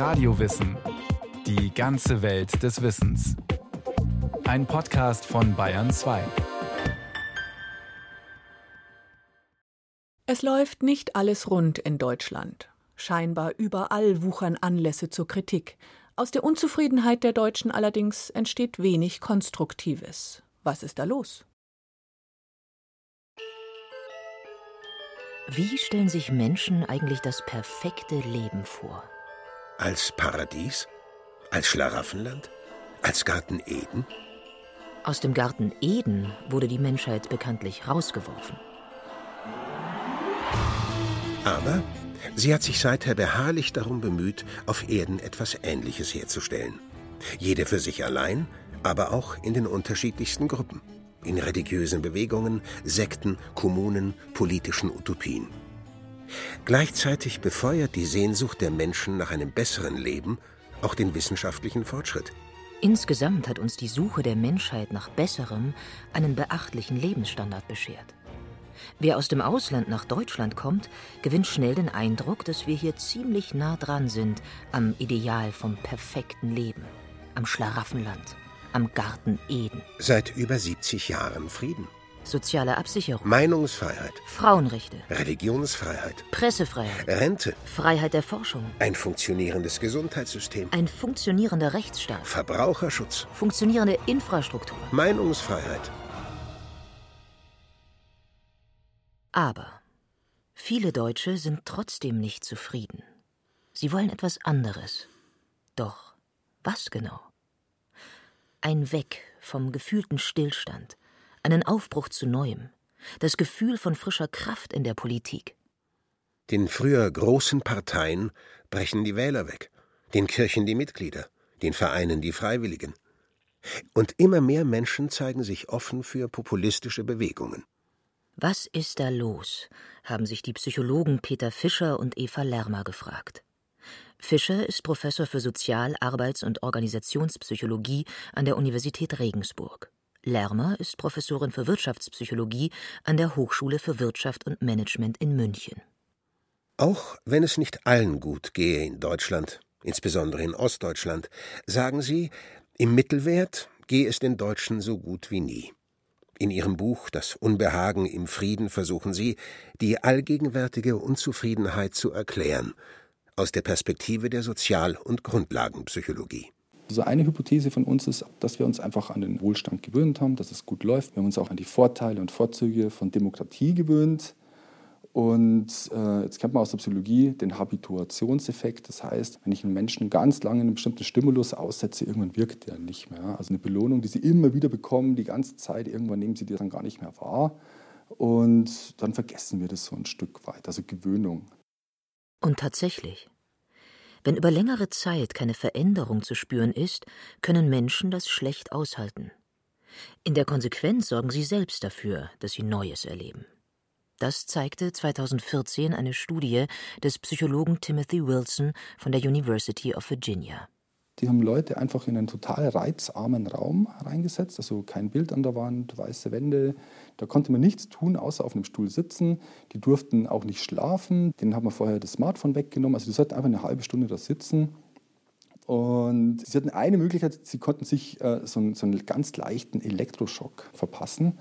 Radiowissen. Die ganze Welt des Wissens. Ein Podcast von Bayern 2. Es läuft nicht alles rund in Deutschland. Scheinbar überall wuchern Anlässe zur Kritik. Aus der Unzufriedenheit der Deutschen allerdings entsteht wenig Konstruktives. Was ist da los? Wie stellen sich Menschen eigentlich das perfekte Leben vor? Als Paradies? Als Schlaraffenland? Als Garten Eden? Aus dem Garten Eden wurde die Menschheit bekanntlich rausgeworfen. Aber sie hat sich seither beharrlich darum bemüht, auf Erden etwas Ähnliches herzustellen. Jede für sich allein, aber auch in den unterschiedlichsten Gruppen in religiösen Bewegungen, Sekten, Kommunen, politischen Utopien. Gleichzeitig befeuert die Sehnsucht der Menschen nach einem besseren Leben auch den wissenschaftlichen Fortschritt. Insgesamt hat uns die Suche der Menschheit nach Besserem einen beachtlichen Lebensstandard beschert. Wer aus dem Ausland nach Deutschland kommt, gewinnt schnell den Eindruck, dass wir hier ziemlich nah dran sind am Ideal vom perfekten Leben, am Schlaraffenland am Garten Eden. Seit über 70 Jahren Frieden. Soziale Absicherung. Meinungsfreiheit. Frauenrechte. Religionsfreiheit. Pressefreiheit. Rente. Freiheit der Forschung. Ein funktionierendes Gesundheitssystem. Ein funktionierender Rechtsstaat. Verbraucherschutz. Funktionierende Infrastruktur. Meinungsfreiheit. Aber viele Deutsche sind trotzdem nicht zufrieden. Sie wollen etwas anderes. Doch was genau? Ein Weg vom gefühlten Stillstand, einen Aufbruch zu Neuem, das Gefühl von frischer Kraft in der Politik. Den früher großen Parteien brechen die Wähler weg, den Kirchen die Mitglieder, den Vereinen die Freiwilligen. Und immer mehr Menschen zeigen sich offen für populistische Bewegungen. Was ist da los? haben sich die Psychologen Peter Fischer und Eva Lermer gefragt. Fischer ist Professor für Sozial-, Arbeits- und Organisationspsychologie an der Universität Regensburg. Lermer ist Professorin für Wirtschaftspsychologie an der Hochschule für Wirtschaft und Management in München. Auch wenn es nicht allen gut gehe in Deutschland, insbesondere in Ostdeutschland, sagen sie, im Mittelwert gehe es den Deutschen so gut wie nie. In ihrem Buch Das Unbehagen im Frieden versuchen sie, die allgegenwärtige Unzufriedenheit zu erklären aus der Perspektive der Sozial- und Grundlagenpsychologie. Also eine Hypothese von uns ist, dass wir uns einfach an den Wohlstand gewöhnt haben, dass es gut läuft. Wir haben uns auch an die Vorteile und Vorzüge von Demokratie gewöhnt. Und äh, jetzt kennt man aus der Psychologie den Habituationseffekt. Das heißt, wenn ich einen Menschen ganz lange einen bestimmten Stimulus aussetze, irgendwann wirkt der nicht mehr. Also eine Belohnung, die sie immer wieder bekommen, die ganze Zeit, irgendwann nehmen sie die dann gar nicht mehr wahr. Und dann vergessen wir das so ein Stück weit, also Gewöhnung. Und tatsächlich. Wenn über längere Zeit keine Veränderung zu spüren ist, können Menschen das schlecht aushalten. In der Konsequenz sorgen sie selbst dafür, dass sie Neues erleben. Das zeigte 2014 eine Studie des Psychologen Timothy Wilson von der University of Virginia. Die haben Leute einfach in einen total reizarmen Raum reingesetzt, also kein Bild an der Wand, weiße Wände. Da konnte man nichts tun, außer auf einem Stuhl sitzen. Die durften auch nicht schlafen. Denen hat man vorher das Smartphone weggenommen. Also die sollten einfach eine halbe Stunde da sitzen. Und sie hatten eine Möglichkeit, sie konnten sich äh, so, einen, so einen ganz leichten Elektroschock verpassen.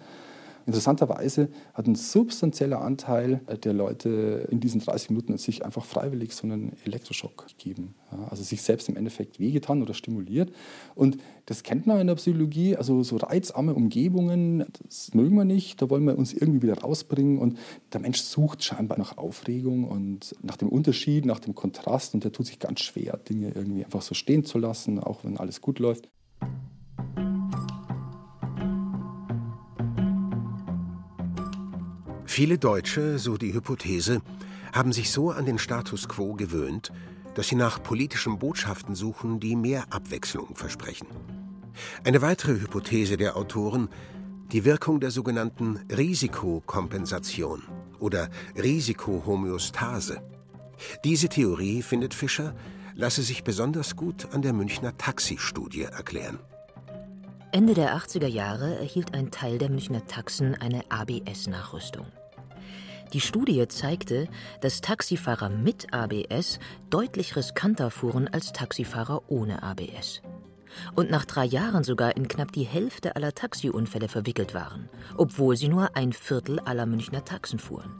Interessanterweise hat ein substanzieller Anteil der Leute in diesen 30 Minuten sich einfach freiwillig so einen Elektroschock gegeben. Ja, also sich selbst im Endeffekt wehgetan oder stimuliert. Und das kennt man in der Psychologie, also so reizarme Umgebungen, das mögen wir nicht, da wollen wir uns irgendwie wieder rausbringen. Und der Mensch sucht scheinbar nach Aufregung und nach dem Unterschied, nach dem Kontrast. Und der tut sich ganz schwer, Dinge irgendwie einfach so stehen zu lassen, auch wenn alles gut läuft. Viele Deutsche, so die Hypothese, haben sich so an den Status quo gewöhnt, dass sie nach politischen Botschaften suchen, die mehr Abwechslung versprechen. Eine weitere Hypothese der Autoren, die Wirkung der sogenannten Risikokompensation oder Risikohomöostase. Diese Theorie, findet Fischer, lasse sich besonders gut an der Münchner Taxi-Studie erklären. Ende der 80er Jahre erhielt ein Teil der Münchner Taxen eine ABS-Nachrüstung. Die Studie zeigte, dass Taxifahrer mit ABS deutlich riskanter fuhren als Taxifahrer ohne ABS. Und nach drei Jahren sogar in knapp die Hälfte aller Taxiunfälle verwickelt waren, obwohl sie nur ein Viertel aller Münchner Taxen fuhren.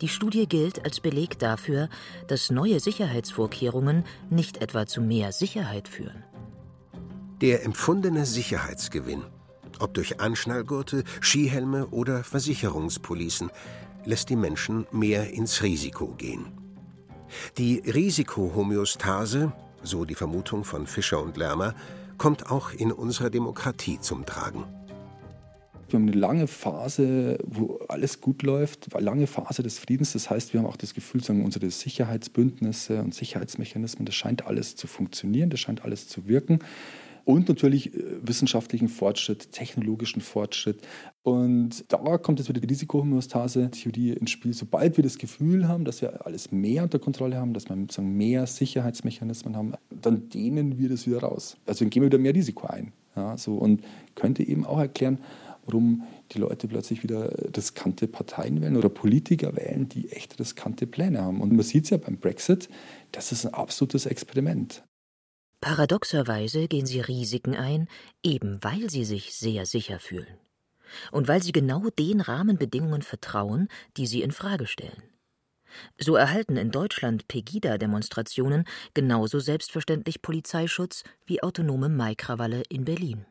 Die Studie gilt als Beleg dafür, dass neue Sicherheitsvorkehrungen nicht etwa zu mehr Sicherheit führen. Der empfundene Sicherheitsgewinn, ob durch Anschnallgurte, Skihelme oder Versicherungspolicen, lässt die Menschen mehr ins Risiko gehen. Die Risikohomöostase, so die Vermutung von Fischer und Lermer, kommt auch in unserer Demokratie zum Tragen. Wir haben eine lange Phase, wo alles gut läuft, eine lange Phase des Friedens. Das heißt, wir haben auch das Gefühl, sagen, unsere Sicherheitsbündnisse und Sicherheitsmechanismen, das scheint alles zu funktionieren, das scheint alles zu wirken und natürlich äh, wissenschaftlichen Fortschritt, technologischen Fortschritt. Und da kommt jetzt wieder die Risikohomöostase-Theorie ins Spiel. Sobald wir das Gefühl haben, dass wir alles mehr unter Kontrolle haben, dass wir sozusagen mehr Sicherheitsmechanismen haben, dann dehnen wir das wieder raus. Also dann gehen wir wieder mehr Risiko ein. Ja, so, und könnte eben auch erklären, warum die Leute plötzlich wieder riskante Parteien wählen oder Politiker wählen, die echt riskante Pläne haben. Und man sieht es ja beim Brexit, das ist ein absolutes Experiment. Paradoxerweise gehen sie Risiken ein, eben weil sie sich sehr sicher fühlen. Und weil sie genau den Rahmenbedingungen vertrauen, die sie in Frage stellen. So erhalten in Deutschland Pegida-Demonstrationen genauso selbstverständlich Polizeischutz wie autonome Maikrawalle in Berlin.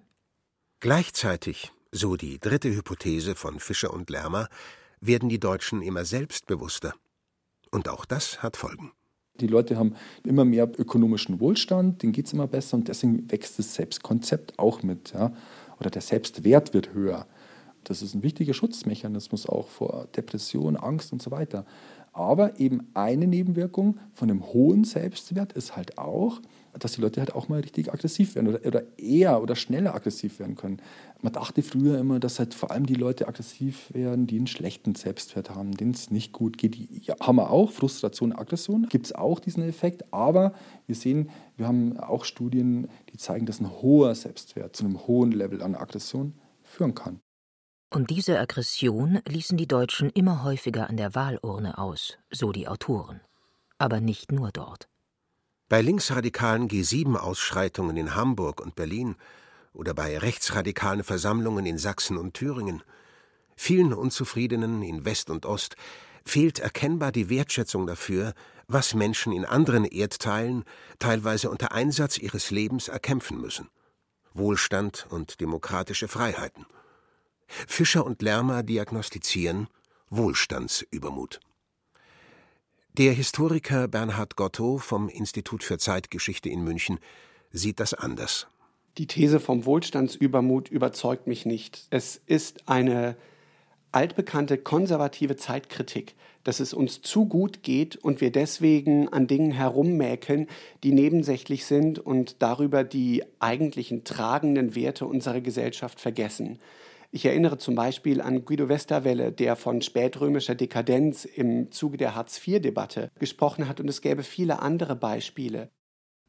Gleichzeitig, so die dritte Hypothese von Fischer und Lermer, werden die Deutschen immer selbstbewusster. Und auch das hat Folgen. Die Leute haben immer mehr ökonomischen Wohlstand, denen geht es immer besser und deswegen wächst das Selbstkonzept auch mit. Ja? Oder der Selbstwert wird höher. Das ist ein wichtiger Schutzmechanismus auch vor Depression, Angst und so weiter. Aber eben eine Nebenwirkung von einem hohen Selbstwert ist halt auch, dass die Leute halt auch mal richtig aggressiv werden oder, oder eher oder schneller aggressiv werden können. Man dachte früher immer, dass halt vor allem die Leute aggressiv werden, die einen schlechten Selbstwert haben, denen es nicht gut geht. Die ja, haben wir auch, Frustration, Aggression, gibt es auch diesen Effekt. Aber wir sehen, wir haben auch Studien, die zeigen, dass ein hoher Selbstwert zu einem hohen Level an Aggression führen kann. Und diese Aggression ließen die Deutschen immer häufiger an der Wahlurne aus, so die Autoren. Aber nicht nur dort. Bei linksradikalen G7-Ausschreitungen in Hamburg und Berlin oder bei rechtsradikalen Versammlungen in Sachsen und Thüringen, vielen Unzufriedenen in West und Ost, fehlt erkennbar die Wertschätzung dafür, was Menschen in anderen Erdteilen teilweise unter Einsatz ihres Lebens erkämpfen müssen. Wohlstand und demokratische Freiheiten – Fischer und Lermer diagnostizieren Wohlstandsübermut. Der Historiker Bernhard Gotto vom Institut für Zeitgeschichte in München sieht das anders. Die These vom Wohlstandsübermut überzeugt mich nicht. Es ist eine altbekannte konservative Zeitkritik, dass es uns zu gut geht und wir deswegen an Dingen herummäkeln, die nebensächlich sind und darüber die eigentlichen tragenden Werte unserer Gesellschaft vergessen. Ich erinnere zum Beispiel an Guido Westerwelle, der von spätrömischer Dekadenz im Zuge der Hartz-IV-Debatte gesprochen hat, und es gäbe viele andere Beispiele.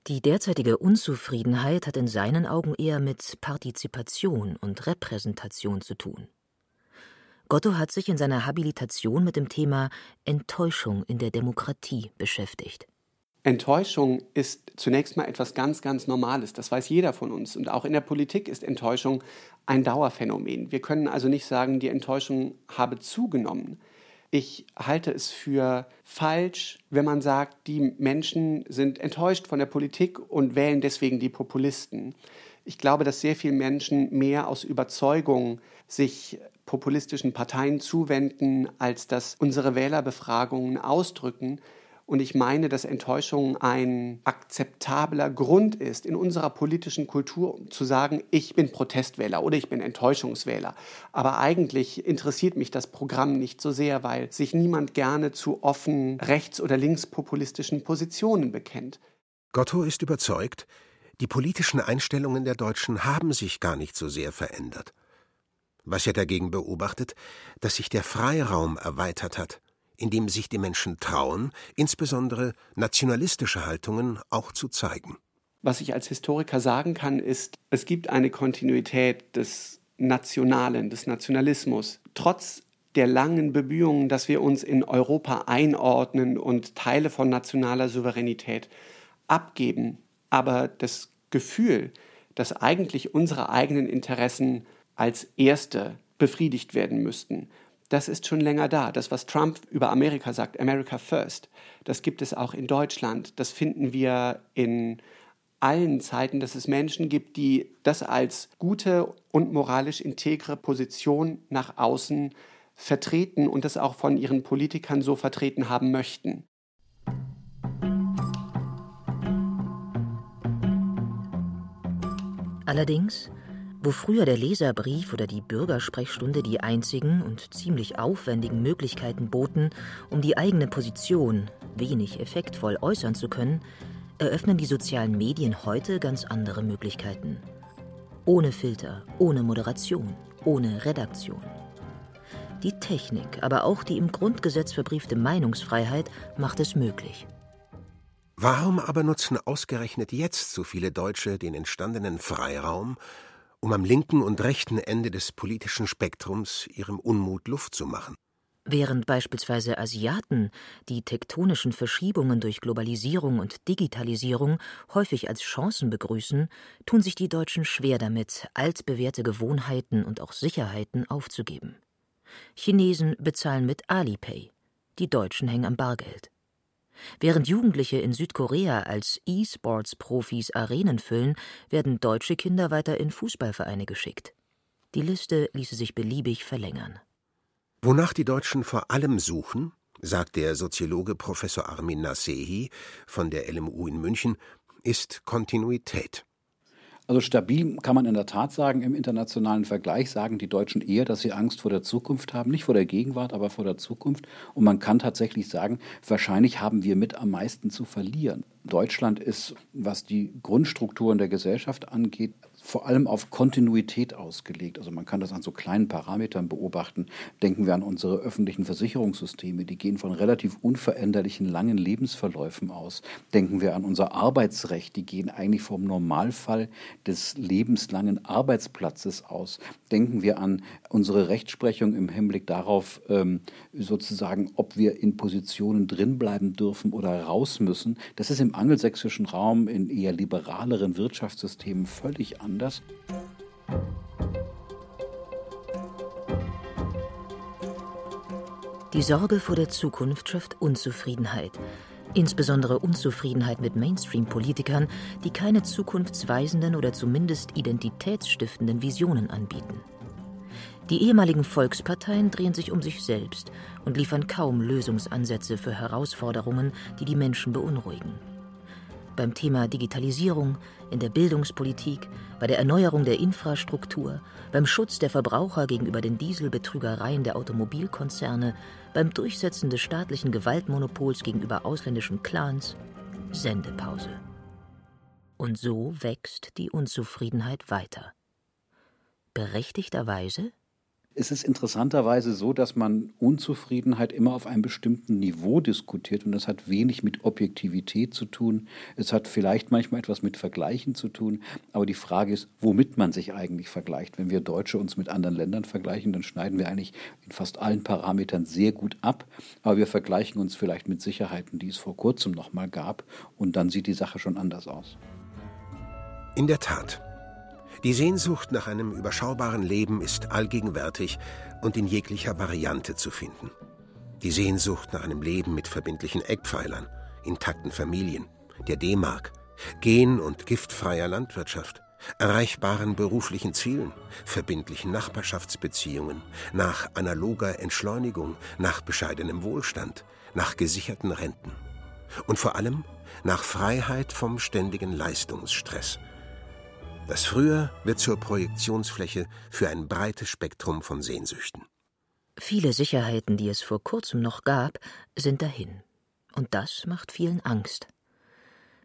Die derzeitige Unzufriedenheit hat in seinen Augen eher mit Partizipation und Repräsentation zu tun. Gotto hat sich in seiner Habilitation mit dem Thema Enttäuschung in der Demokratie beschäftigt. Enttäuschung ist zunächst mal etwas ganz, ganz Normales. Das weiß jeder von uns. Und auch in der Politik ist Enttäuschung ein Dauerphänomen. Wir können also nicht sagen, die Enttäuschung habe zugenommen. Ich halte es für falsch, wenn man sagt, die Menschen sind enttäuscht von der Politik und wählen deswegen die Populisten. Ich glaube, dass sehr viele Menschen mehr aus Überzeugung sich populistischen Parteien zuwenden, als dass unsere Wählerbefragungen ausdrücken. Und ich meine, dass Enttäuschung ein akzeptabler Grund ist, in unserer politischen Kultur zu sagen, ich bin Protestwähler oder ich bin Enttäuschungswähler. Aber eigentlich interessiert mich das Programm nicht so sehr, weil sich niemand gerne zu offen rechts- oder linkspopulistischen Positionen bekennt. Gotto ist überzeugt, die politischen Einstellungen der Deutschen haben sich gar nicht so sehr verändert. Was er dagegen beobachtet, dass sich der Freiraum erweitert hat indem sich die Menschen trauen, insbesondere nationalistische Haltungen auch zu zeigen. Was ich als Historiker sagen kann, ist, es gibt eine Kontinuität des Nationalen, des Nationalismus, trotz der langen Bemühungen, dass wir uns in Europa einordnen und Teile von nationaler Souveränität abgeben. Aber das Gefühl, dass eigentlich unsere eigenen Interessen als erste befriedigt werden müssten, das ist schon länger da. Das, was Trump über Amerika sagt, America First, das gibt es auch in Deutschland. Das finden wir in allen Zeiten, dass es Menschen gibt, die das als gute und moralisch integre Position nach außen vertreten und das auch von ihren Politikern so vertreten haben möchten. Allerdings wo früher der Leserbrief oder die Bürgersprechstunde die einzigen und ziemlich aufwendigen Möglichkeiten boten, um die eigene Position wenig effektvoll äußern zu können, eröffnen die sozialen Medien heute ganz andere Möglichkeiten. Ohne Filter, ohne Moderation, ohne Redaktion. Die Technik, aber auch die im Grundgesetz verbriefte Meinungsfreiheit macht es möglich. Warum aber nutzen ausgerechnet jetzt so viele Deutsche den entstandenen Freiraum, um am linken und rechten Ende des politischen Spektrums ihrem Unmut Luft zu machen. Während beispielsweise Asiaten die tektonischen Verschiebungen durch Globalisierung und Digitalisierung häufig als Chancen begrüßen, tun sich die Deutschen schwer damit, altbewährte Gewohnheiten und auch Sicherheiten aufzugeben. Chinesen bezahlen mit Alipay, die Deutschen hängen am Bargeld. Während Jugendliche in Südkorea als E-Sports-Profis Arenen füllen, werden deutsche Kinder weiter in Fußballvereine geschickt. Die Liste ließe sich beliebig verlängern. Wonach die Deutschen vor allem suchen, sagt der Soziologe Professor Armin Nasehi von der LMU in München, ist Kontinuität. Also stabil kann man in der Tat sagen, im internationalen Vergleich sagen die Deutschen eher, dass sie Angst vor der Zukunft haben, nicht vor der Gegenwart, aber vor der Zukunft. Und man kann tatsächlich sagen, wahrscheinlich haben wir mit am meisten zu verlieren. Deutschland ist, was die Grundstrukturen der Gesellschaft angeht, vor allem auf Kontinuität ausgelegt. Also man kann das an so kleinen Parametern beobachten. Denken wir an unsere öffentlichen Versicherungssysteme, die gehen von relativ unveränderlichen langen Lebensverläufen aus. Denken wir an unser Arbeitsrecht, die gehen eigentlich vom Normalfall des lebenslangen Arbeitsplatzes aus. Denken wir an unsere Rechtsprechung im Hinblick darauf, ähm, sozusagen, ob wir in Positionen drinbleiben dürfen oder raus müssen. Das ist im angelsächsischen Raum in eher liberaleren Wirtschaftssystemen völlig anders anders. Die Sorge vor der Zukunft schafft Unzufriedenheit. Insbesondere Unzufriedenheit mit Mainstream-Politikern, die keine zukunftsweisenden oder zumindest identitätsstiftenden Visionen anbieten. Die ehemaligen Volksparteien drehen sich um sich selbst und liefern kaum Lösungsansätze für Herausforderungen, die die Menschen beunruhigen beim Thema Digitalisierung, in der Bildungspolitik, bei der Erneuerung der Infrastruktur, beim Schutz der Verbraucher gegenüber den Dieselbetrügereien der Automobilkonzerne, beim Durchsetzen des staatlichen Gewaltmonopols gegenüber ausländischen Clans, Sendepause. Und so wächst die Unzufriedenheit weiter. Berechtigterweise es ist interessanterweise so, dass man Unzufriedenheit immer auf einem bestimmten Niveau diskutiert und das hat wenig mit Objektivität zu tun. Es hat vielleicht manchmal etwas mit Vergleichen zu tun, aber die Frage ist, womit man sich eigentlich vergleicht. Wenn wir Deutsche uns mit anderen Ländern vergleichen, dann schneiden wir eigentlich in fast allen Parametern sehr gut ab, aber wir vergleichen uns vielleicht mit Sicherheiten, die es vor kurzem noch mal gab und dann sieht die Sache schon anders aus. In der Tat. Die Sehnsucht nach einem überschaubaren Leben ist allgegenwärtig und in jeglicher Variante zu finden. Die Sehnsucht nach einem Leben mit verbindlichen Eckpfeilern, intakten Familien, der D-Mark, gen- und giftfreier Landwirtschaft, erreichbaren beruflichen Zielen, verbindlichen Nachbarschaftsbeziehungen, nach analoger Entschleunigung, nach bescheidenem Wohlstand, nach gesicherten Renten und vor allem nach Freiheit vom ständigen Leistungsstress – das Früher wird zur Projektionsfläche für ein breites Spektrum von Sehnsüchten. Viele Sicherheiten, die es vor kurzem noch gab, sind dahin. Und das macht vielen Angst.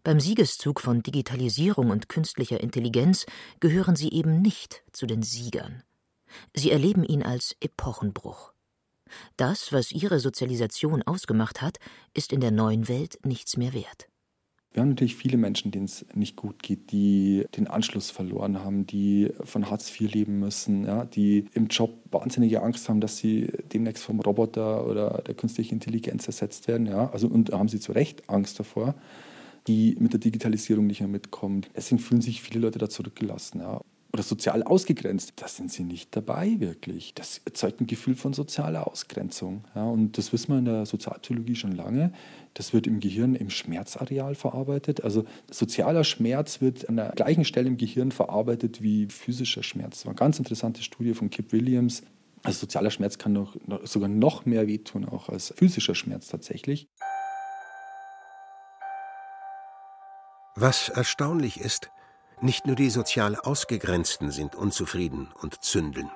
Beim Siegeszug von Digitalisierung und künstlicher Intelligenz gehören sie eben nicht zu den Siegern. Sie erleben ihn als Epochenbruch. Das, was ihre Sozialisation ausgemacht hat, ist in der neuen Welt nichts mehr wert. Wir haben natürlich viele Menschen, denen es nicht gut geht, die den Anschluss verloren haben, die von Hartz IV leben müssen, ja, die im Job wahnsinnige Angst haben, dass sie demnächst vom Roboter oder der künstlichen Intelligenz ersetzt werden. Ja. Also, und da haben sie zu Recht Angst davor, die mit der Digitalisierung nicht mehr mitkommen. Deswegen fühlen sich viele Leute da zurückgelassen. Ja oder sozial ausgegrenzt, da sind sie nicht dabei wirklich. Das erzeugt ein Gefühl von sozialer Ausgrenzung. Ja, und das wissen wir in der Sozialpsychologie schon lange. Das wird im Gehirn im Schmerzareal verarbeitet. Also sozialer Schmerz wird an der gleichen Stelle im Gehirn verarbeitet wie physischer Schmerz. Das war eine ganz interessante Studie von Kip Williams. Also sozialer Schmerz kann noch, sogar noch mehr wehtun, auch als physischer Schmerz tatsächlich. Was erstaunlich ist, nicht nur die sozial Ausgegrenzten sind unzufrieden und zündeln.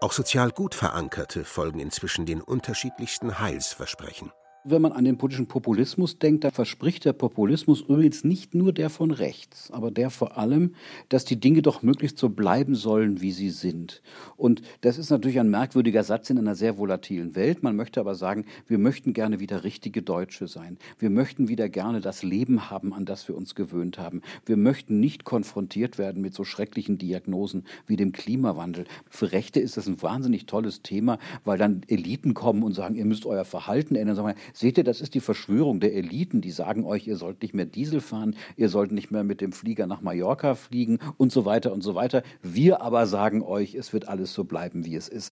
Auch sozial gut verankerte folgen inzwischen den unterschiedlichsten Heilsversprechen. Wenn man an den politischen Populismus denkt, da verspricht der Populismus übrigens nicht nur der von rechts, aber der vor allem, dass die Dinge doch möglichst so bleiben sollen, wie sie sind. Und das ist natürlich ein merkwürdiger Satz in einer sehr volatilen Welt. Man möchte aber sagen, wir möchten gerne wieder richtige Deutsche sein. Wir möchten wieder gerne das Leben haben, an das wir uns gewöhnt haben. Wir möchten nicht konfrontiert werden mit so schrecklichen Diagnosen wie dem Klimawandel. Für Rechte ist das ein wahnsinnig tolles Thema, weil dann Eliten kommen und sagen, ihr müsst euer Verhalten ändern. Seht ihr, das ist die Verschwörung der Eliten, die sagen euch, ihr sollt nicht mehr Diesel fahren, ihr sollt nicht mehr mit dem Flieger nach Mallorca fliegen und so weiter und so weiter. Wir aber sagen euch, es wird alles so bleiben, wie es ist.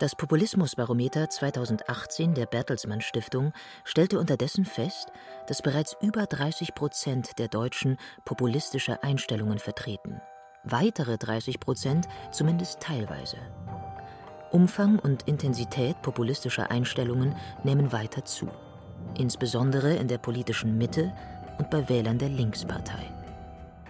Das Populismusbarometer 2018 der Bertelsmann Stiftung stellte unterdessen fest, dass bereits über 30 Prozent der Deutschen populistische Einstellungen vertreten. Weitere 30 Prozent zumindest teilweise. Umfang und Intensität populistischer Einstellungen nehmen weiter zu, insbesondere in der politischen Mitte und bei Wählern der Linkspartei.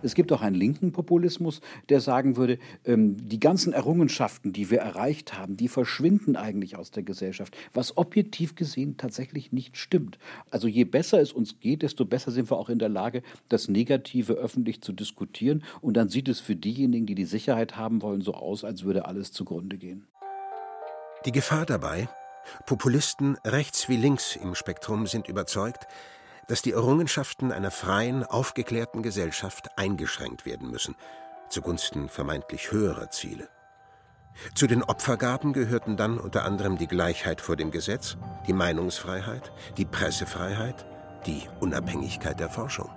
Es gibt auch einen linken Populismus, der sagen würde, ähm, die ganzen Errungenschaften, die wir erreicht haben, die verschwinden eigentlich aus der Gesellschaft, was objektiv gesehen tatsächlich nicht stimmt. Also je besser es uns geht, desto besser sind wir auch in der Lage, das Negative öffentlich zu diskutieren. Und dann sieht es für diejenigen, die die Sicherheit haben wollen, so aus, als würde alles zugrunde gehen. Die Gefahr dabei, Populisten rechts wie links im Spektrum sind überzeugt, dass die Errungenschaften einer freien, aufgeklärten Gesellschaft eingeschränkt werden müssen, zugunsten vermeintlich höherer Ziele. Zu den Opfergaben gehörten dann unter anderem die Gleichheit vor dem Gesetz, die Meinungsfreiheit, die Pressefreiheit, die Unabhängigkeit der Forschung.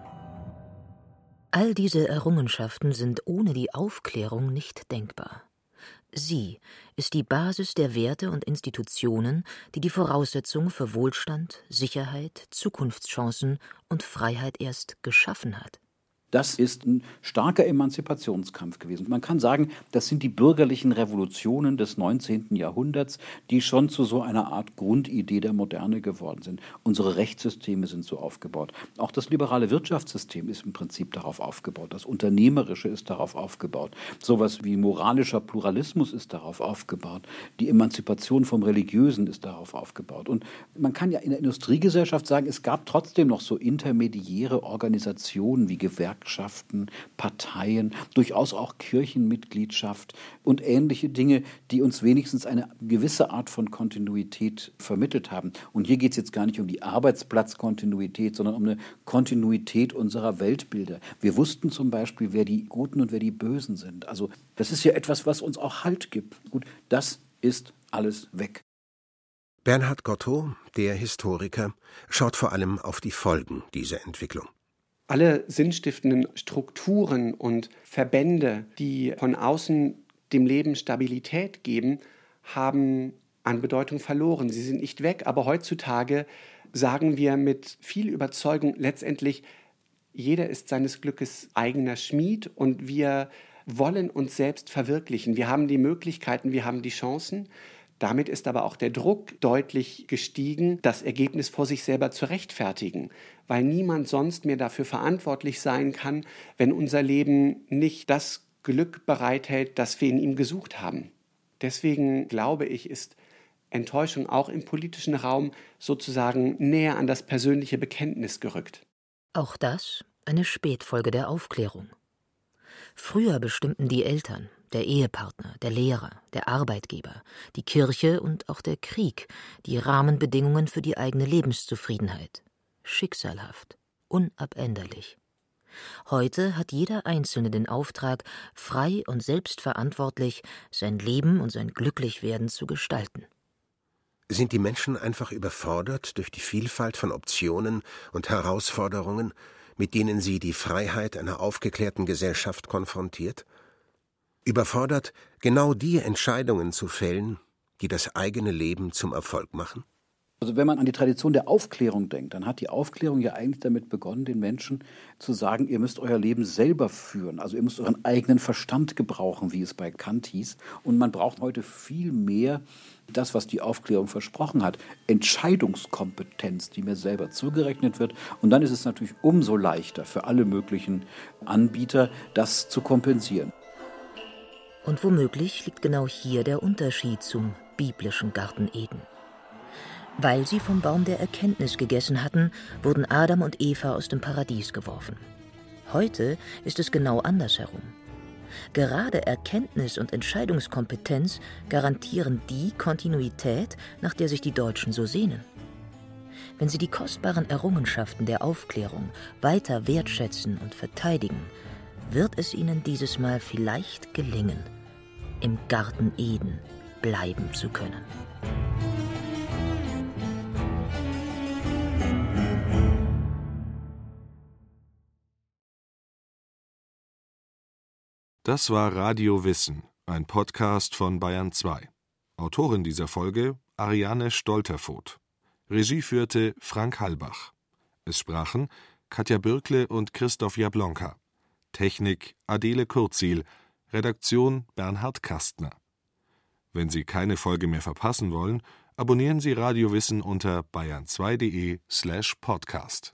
All diese Errungenschaften sind ohne die Aufklärung nicht denkbar. Sie ist die Basis der Werte und Institutionen, die die Voraussetzung für Wohlstand, Sicherheit, Zukunftschancen und Freiheit erst geschaffen hat. Das ist ein starker Emanzipationskampf gewesen. Man kann sagen, das sind die bürgerlichen Revolutionen des 19. Jahrhunderts, die schon zu so einer Art Grundidee der Moderne geworden sind. Unsere Rechtssysteme sind so aufgebaut. Auch das liberale Wirtschaftssystem ist im Prinzip darauf aufgebaut. Das Unternehmerische ist darauf aufgebaut. Sowas wie moralischer Pluralismus ist darauf aufgebaut. Die Emanzipation vom Religiösen ist darauf aufgebaut. Und man kann ja in der Industriegesellschaft sagen, es gab trotzdem noch so intermediäre Organisationen wie Gewerkschaften, Gewerkschaften, Parteien, durchaus auch Kirchenmitgliedschaft und ähnliche Dinge, die uns wenigstens eine gewisse Art von Kontinuität vermittelt haben. Und hier geht es jetzt gar nicht um die Arbeitsplatzkontinuität, sondern um eine Kontinuität unserer Weltbilder. Wir wussten zum Beispiel, wer die Guten und wer die Bösen sind. Also das ist ja etwas, was uns auch Halt gibt. Gut, das ist alles weg. Bernhard Gotto, der Historiker, schaut vor allem auf die Folgen dieser Entwicklung alle sinnstiftenden Strukturen und Verbände, die von außen dem Leben Stabilität geben, haben an Bedeutung verloren. Sie sind nicht weg, aber heutzutage sagen wir mit viel Überzeugung letztendlich, jeder ist seines Glückes eigener Schmied und wir wollen uns selbst verwirklichen. Wir haben die Möglichkeiten, wir haben die Chancen. Damit ist aber auch der Druck deutlich gestiegen, das Ergebnis vor sich selber zu rechtfertigen, weil niemand sonst mehr dafür verantwortlich sein kann, wenn unser Leben nicht das Glück bereithält, das wir in ihm gesucht haben. Deswegen glaube ich, ist Enttäuschung auch im politischen Raum sozusagen näher an das persönliche Bekenntnis gerückt. Auch das eine Spätfolge der Aufklärung. Früher bestimmten die Eltern, der Ehepartner, der Lehrer, der Arbeitgeber, die Kirche und auch der Krieg die Rahmenbedingungen für die eigene Lebenszufriedenheit. schicksalhaft, unabänderlich. Heute hat jeder Einzelne den Auftrag, frei und selbstverantwortlich sein Leben und sein Glücklichwerden zu gestalten. Sind die Menschen einfach überfordert durch die Vielfalt von Optionen und Herausforderungen, mit denen sie die Freiheit einer aufgeklärten Gesellschaft konfrontiert? Überfordert, genau die Entscheidungen zu fällen, die das eigene Leben zum Erfolg machen? Also wenn man an die Tradition der Aufklärung denkt, dann hat die Aufklärung ja eigentlich damit begonnen, den Menschen zu sagen, ihr müsst euer Leben selber führen. Also ihr müsst euren eigenen Verstand gebrauchen, wie es bei Kant hieß. Und man braucht heute viel mehr das, was die Aufklärung versprochen hat, Entscheidungskompetenz, die mir selber zugerechnet wird. Und dann ist es natürlich umso leichter für alle möglichen Anbieter, das zu kompensieren. Und womöglich liegt genau hier der Unterschied zum biblischen Garten Eden. Weil sie vom Baum der Erkenntnis gegessen hatten, wurden Adam und Eva aus dem Paradies geworfen. Heute ist es genau andersherum. Gerade Erkenntnis und Entscheidungskompetenz garantieren die Kontinuität, nach der sich die Deutschen so sehnen. Wenn sie die kostbaren Errungenschaften der Aufklärung weiter wertschätzen und verteidigen, wird es ihnen dieses Mal vielleicht gelingen, im Garten Eden bleiben zu können. Das war Radio Wissen, ein Podcast von Bayern 2. Autorin dieser Folge Ariane Stolterfoth. Regie führte Frank Halbach. Es sprachen Katja Bürkle und Christoph Jablonka. Technik Adele Kurzil. Redaktion Bernhard Kastner. Wenn Sie keine Folge mehr verpassen wollen, abonnieren Sie Radio Wissen unter bayern2.de slash podcast.